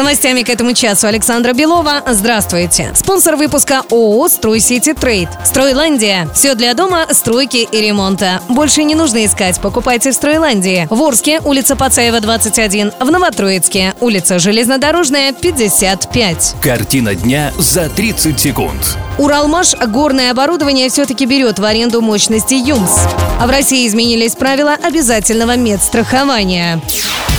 Новостями к этому часу Александра Белова. Здравствуйте. Спонсор выпуска ООО «Стройсити Трейд». «Стройландия». Все для дома, стройки и ремонта. Больше не нужно искать. Покупайте в «Стройландии». В Орске, улица Пацаева, 21. В Новотроицке, улица Железнодорожная, 55. Картина дня за 30 секунд. Уралмаш горное оборудование все-таки берет в аренду мощности ЮМС. А в России изменились правила обязательного медстрахования.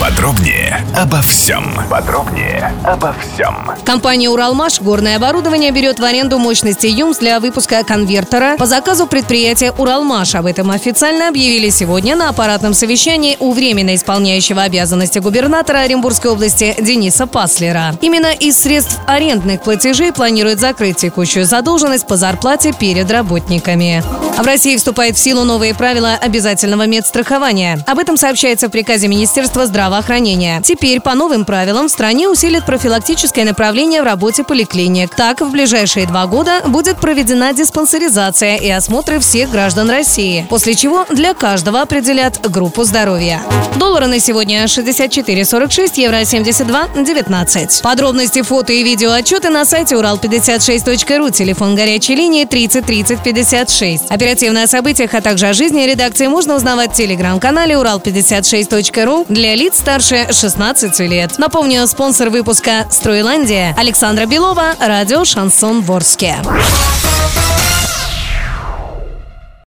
Подробнее обо всем. Подробнее обо всем. Компания «Уралмаш» горное оборудование берет в аренду мощности ЮМС для выпуска конвертера по заказу предприятия «Уралмаш». Об этом официально объявили сегодня на аппаратном совещании у временно исполняющего обязанности губернатора Оренбургской области Дениса Паслера. Именно из средств арендных платежей планирует закрыть текущую задолженность по зарплате перед работниками. А в России вступает в силу новые правила обязательного медстрахования. Об этом сообщается в приказе Министерства здравоохранения. Теперь по новым правилам в стране усилит профилактическое направление в работе поликлиник. Так, в ближайшие два года будет проведена диспансеризация и осмотры всех граждан России, после чего для каждого определят группу здоровья. Доллары на сегодня 64,46, евро 72,19. Подробности, фото и видео отчеты на сайте урал56.ру, телефон горячей линии 30 30 56. Оперативно о событиях, а также о жизни редакции можно узнавать в телеграм-канале урал56.ру для лиц старше 16 лет. Напомню, спонсор выпуска «Стройландия» Александра Белова, радио «Шансон Ворске».